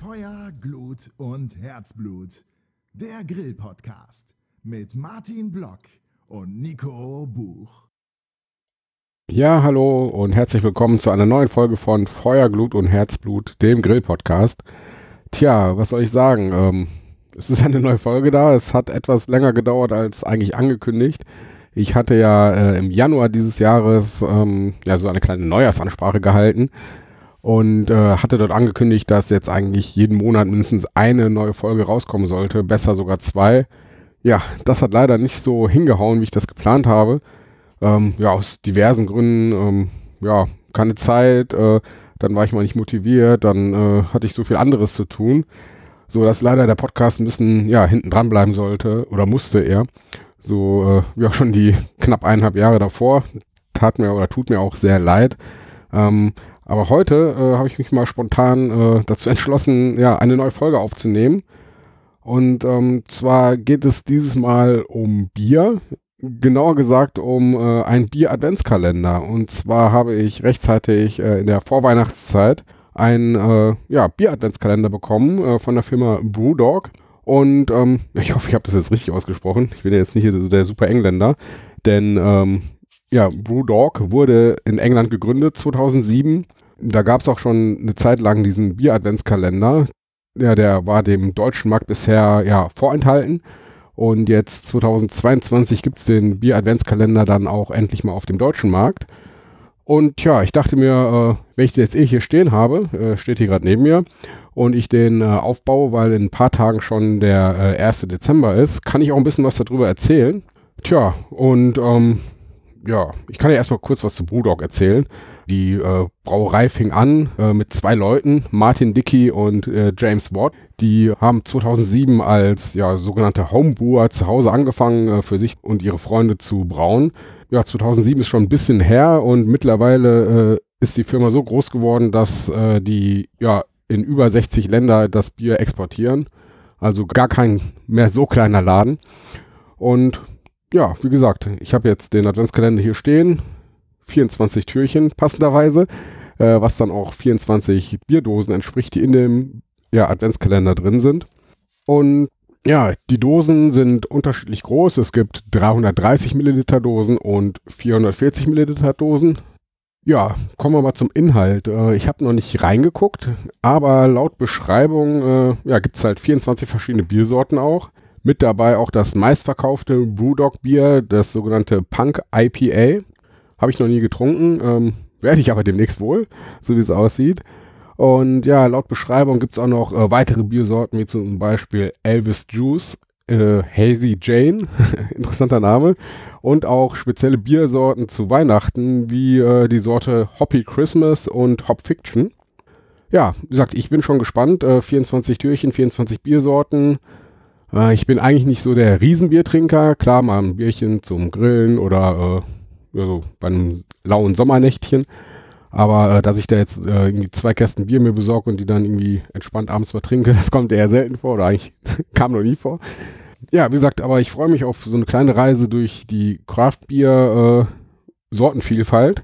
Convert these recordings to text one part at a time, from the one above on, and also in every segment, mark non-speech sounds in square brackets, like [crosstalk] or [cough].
Feuer, Glut und Herzblut. Der Grill-Podcast mit Martin Block und Nico Buch. Ja, hallo und herzlich willkommen zu einer neuen Folge von Feuer, Glut und Herzblut, dem Grill-Podcast. Tja, was soll ich sagen? Ähm, es ist eine neue Folge da. Es hat etwas länger gedauert als eigentlich angekündigt. Ich hatte ja äh, im Januar dieses Jahres ähm, ja so eine kleine Neujahrsansprache gehalten und äh, hatte dort angekündigt, dass jetzt eigentlich jeden Monat mindestens eine neue Folge rauskommen sollte, besser sogar zwei. Ja, das hat leider nicht so hingehauen, wie ich das geplant habe. Ähm, ja, aus diversen Gründen. Ähm, ja, keine Zeit, äh, dann war ich mal nicht motiviert, dann äh, hatte ich so viel anderes zu tun, so dass leider der Podcast ein bisschen ja hinten dran bleiben sollte oder musste er. So äh, ja schon die knapp eineinhalb Jahre davor tat mir oder tut mir auch sehr leid. Ähm, aber heute äh, habe ich mich mal spontan äh, dazu [laughs] entschlossen, ja, eine neue Folge aufzunehmen. Und ähm, zwar geht es dieses Mal um Bier, genauer gesagt um äh, einen Bier-Adventskalender. Und zwar habe ich rechtzeitig äh, in der Vorweihnachtszeit einen äh, ja, Bier-Adventskalender bekommen äh, von der Firma Brewdog. Und ähm, [laughs] ich hoffe, ich habe das jetzt richtig ausgesprochen. Ich bin ja jetzt nicht der super Engländer, denn ähm, ja, Brewdog wurde in England gegründet 2007 da gab es auch schon eine Zeit lang diesen Bier-Adventskalender. Ja, der war dem deutschen Markt bisher ja vorenthalten. Und jetzt 2022 gibt es den Bier-Adventskalender dann auch endlich mal auf dem deutschen Markt. Und ja, ich dachte mir, äh, wenn ich den jetzt eh hier stehen habe, äh, steht hier gerade neben mir, und ich den äh, aufbaue, weil in ein paar Tagen schon der äh, 1. Dezember ist, kann ich auch ein bisschen was darüber erzählen. Tja, und ähm, ja, ich kann ja erstmal kurz was zu Brewdog erzählen. Die äh, Brauerei fing an äh, mit zwei Leuten, Martin Dickey und äh, James Watt. Die haben 2007 als ja, sogenannte Homebrewer zu Hause angefangen, äh, für sich und ihre Freunde zu brauen. Ja, 2007 ist schon ein bisschen her und mittlerweile äh, ist die Firma so groß geworden, dass äh, die ja in über 60 Länder das Bier exportieren. Also gar kein mehr so kleiner Laden. Und ja, wie gesagt, ich habe jetzt den Adventskalender hier stehen. 24 Türchen passenderweise, äh, was dann auch 24 Bierdosen entspricht, die in dem ja, Adventskalender drin sind. Und ja, die Dosen sind unterschiedlich groß. Es gibt 330 Milliliter Dosen und 440 Milliliter Dosen. Ja, kommen wir mal zum Inhalt. Äh, ich habe noch nicht reingeguckt, aber laut Beschreibung äh, ja, gibt es halt 24 verschiedene Biersorten auch. Mit dabei auch das meistverkaufte Brewdog Bier, das sogenannte Punk IPA. Habe ich noch nie getrunken, ähm, werde ich aber demnächst wohl, so wie es aussieht. Und ja, laut Beschreibung gibt es auch noch äh, weitere Biersorten, wie zum Beispiel Elvis Juice, äh, Hazy Jane, [laughs] interessanter Name, und auch spezielle Biersorten zu Weihnachten, wie äh, die Sorte Hoppy Christmas und Hop Fiction. Ja, wie gesagt, ich bin schon gespannt. 24 äh, Türchen, 24 Biersorten. Äh, ich bin eigentlich nicht so der Riesenbiertrinker. Klar, mal ein Bierchen zum Grillen oder äh, also bei einem lauen Sommernächtchen. Aber äh, dass ich da jetzt äh, irgendwie zwei Kästen Bier mir besorge und die dann irgendwie entspannt abends mal trinke, [laughs] das kommt eher selten vor oder eigentlich [laughs] kam noch nie vor. Ja, wie gesagt, aber ich freue mich auf so eine kleine Reise durch die Craft-Bier-Sortenvielfalt. Äh,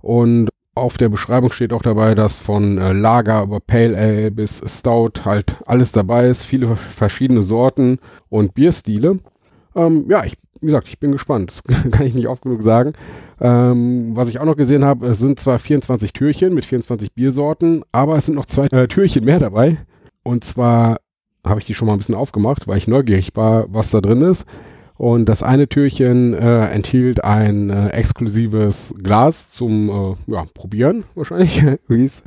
und auf der Beschreibung steht auch dabei, dass von äh, Lager über Pale Ale bis Stout halt alles dabei ist, viele verschiedene Sorten und Bierstile. Ähm, ja, ich wie gesagt, ich bin gespannt. Das [laughs] kann ich nicht oft genug sagen. Ähm, was ich auch noch gesehen habe, es sind zwar 24 Türchen mit 24 Biersorten, aber es sind noch zwei äh, Türchen mehr dabei. Und zwar habe ich die schon mal ein bisschen aufgemacht, weil ich neugierig war, was da drin ist. Und das eine Türchen äh, enthielt ein äh, exklusives Glas zum äh, ja, Probieren, wahrscheinlich, [laughs] wie es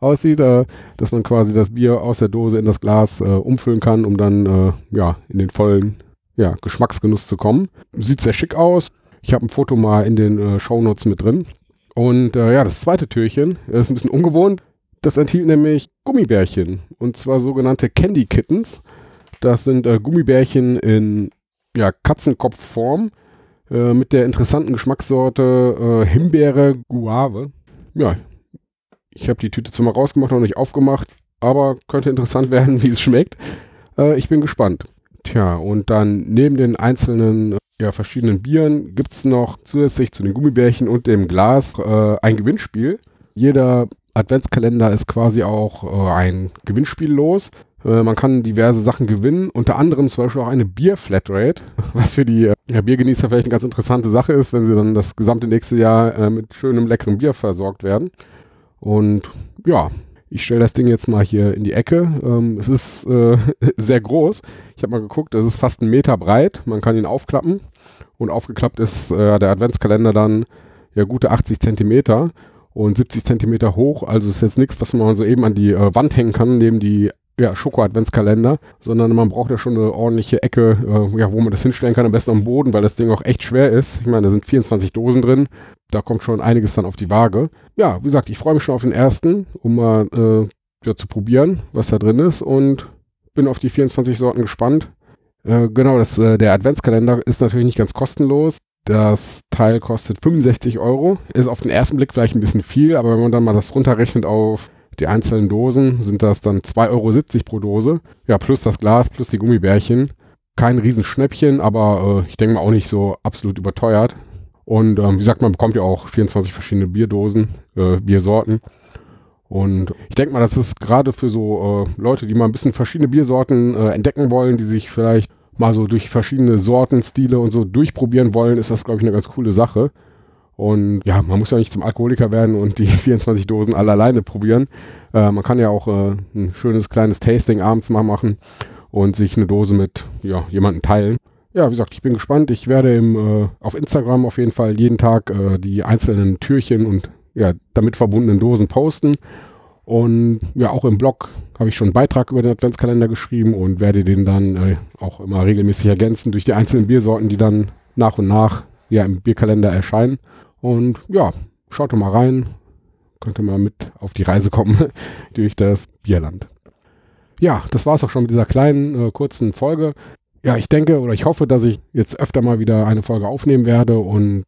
aussieht, äh, dass man quasi das Bier aus der Dose in das Glas äh, umfüllen kann, um dann äh, ja, in den vollen ja, Geschmacksgenuss zu kommen. Sieht sehr schick aus. Ich habe ein Foto mal in den äh, Shownotes mit drin. Und äh, ja, das zweite Türchen ist ein bisschen ungewohnt. Das enthielt nämlich Gummibärchen. Und zwar sogenannte Candy Kittens. Das sind äh, Gummibärchen in ja, Katzenkopfform äh, mit der interessanten Geschmackssorte äh, Himbeere Guave. Ja, ich habe die Tüte zwar mal rausgemacht, noch nicht aufgemacht, aber könnte interessant [laughs] werden, wie es schmeckt. Äh, ich bin gespannt. Tja, und dann neben den einzelnen ja, verschiedenen Bieren gibt es noch zusätzlich zu den Gummibärchen und dem Glas äh, ein Gewinnspiel. Jeder Adventskalender ist quasi auch äh, ein Gewinnspiel los. Äh, man kann diverse Sachen gewinnen, unter anderem zum Beispiel auch eine Bier-Flatrate, [laughs] was für die äh, Biergenießer vielleicht eine ganz interessante Sache ist, wenn sie dann das gesamte nächste Jahr äh, mit schönem, leckerem Bier versorgt werden. Und ja, ich stelle das Ding jetzt mal hier in die Ecke. Ähm, es ist äh, [laughs] sehr groß. Ich habe mal geguckt, es ist fast einen Meter breit. Man kann ihn aufklappen. Und aufgeklappt ist äh, der Adventskalender dann ja gute 80 Zentimeter und 70 Zentimeter hoch. Also ist jetzt nichts, was man so eben an die äh, Wand hängen kann, neben die ja, Schoko-Adventskalender, sondern man braucht ja schon eine ordentliche Ecke, äh, ja, wo man das hinstellen kann, am besten am Boden, weil das Ding auch echt schwer ist. Ich meine, da sind 24 Dosen drin, da kommt schon einiges dann auf die Waage. Ja, wie gesagt, ich freue mich schon auf den ersten, um mal äh, ja, zu probieren, was da drin ist und bin auf die 24 Sorten gespannt. Äh, genau, das, äh, der Adventskalender ist natürlich nicht ganz kostenlos. Das Teil kostet 65 Euro. Ist auf den ersten Blick vielleicht ein bisschen viel, aber wenn man dann mal das runterrechnet auf die einzelnen Dosen sind das dann 2,70 Euro pro Dose. Ja, plus das Glas, plus die Gummibärchen. Kein Riesenschnäppchen, aber äh, ich denke mal auch nicht so absolut überteuert. Und ähm, wie gesagt, man bekommt ja auch 24 verschiedene Bierdosen, äh, Biersorten. Und ich denke mal, das ist gerade für so äh, Leute, die mal ein bisschen verschiedene Biersorten äh, entdecken wollen, die sich vielleicht mal so durch verschiedene Sorten, Stile und so durchprobieren wollen, ist das, glaube ich, eine ganz coole Sache. Und ja, man muss ja nicht zum Alkoholiker werden und die [laughs] 24 Dosen alle alleine probieren. Äh, man kann ja auch äh, ein schönes kleines Tasting abends mal machen und sich eine Dose mit ja, jemandem teilen. Ja, wie gesagt, ich bin gespannt. Ich werde im, äh, auf Instagram auf jeden Fall jeden Tag äh, die einzelnen Türchen und ja, damit verbundenen Dosen posten. Und ja, auch im Blog habe ich schon einen Beitrag über den Adventskalender geschrieben und werde den dann äh, auch immer regelmäßig ergänzen durch die einzelnen Biersorten, die dann nach und nach ja im Bierkalender erscheinen. Und ja, schaut doch mal rein. Könnt ihr mal mit auf die Reise kommen [laughs] durch das Bierland. Ja, das war es auch schon mit dieser kleinen, äh, kurzen Folge. Ja, ich denke oder ich hoffe, dass ich jetzt öfter mal wieder eine Folge aufnehmen werde und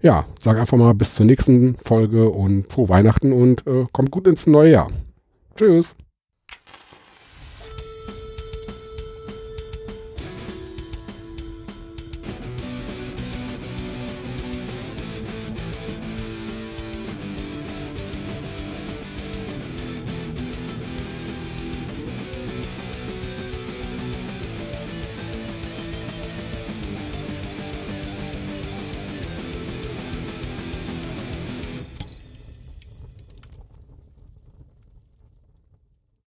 ja, sage einfach mal bis zur nächsten Folge und frohe Weihnachten und äh, kommt gut ins neue Jahr. Tschüss.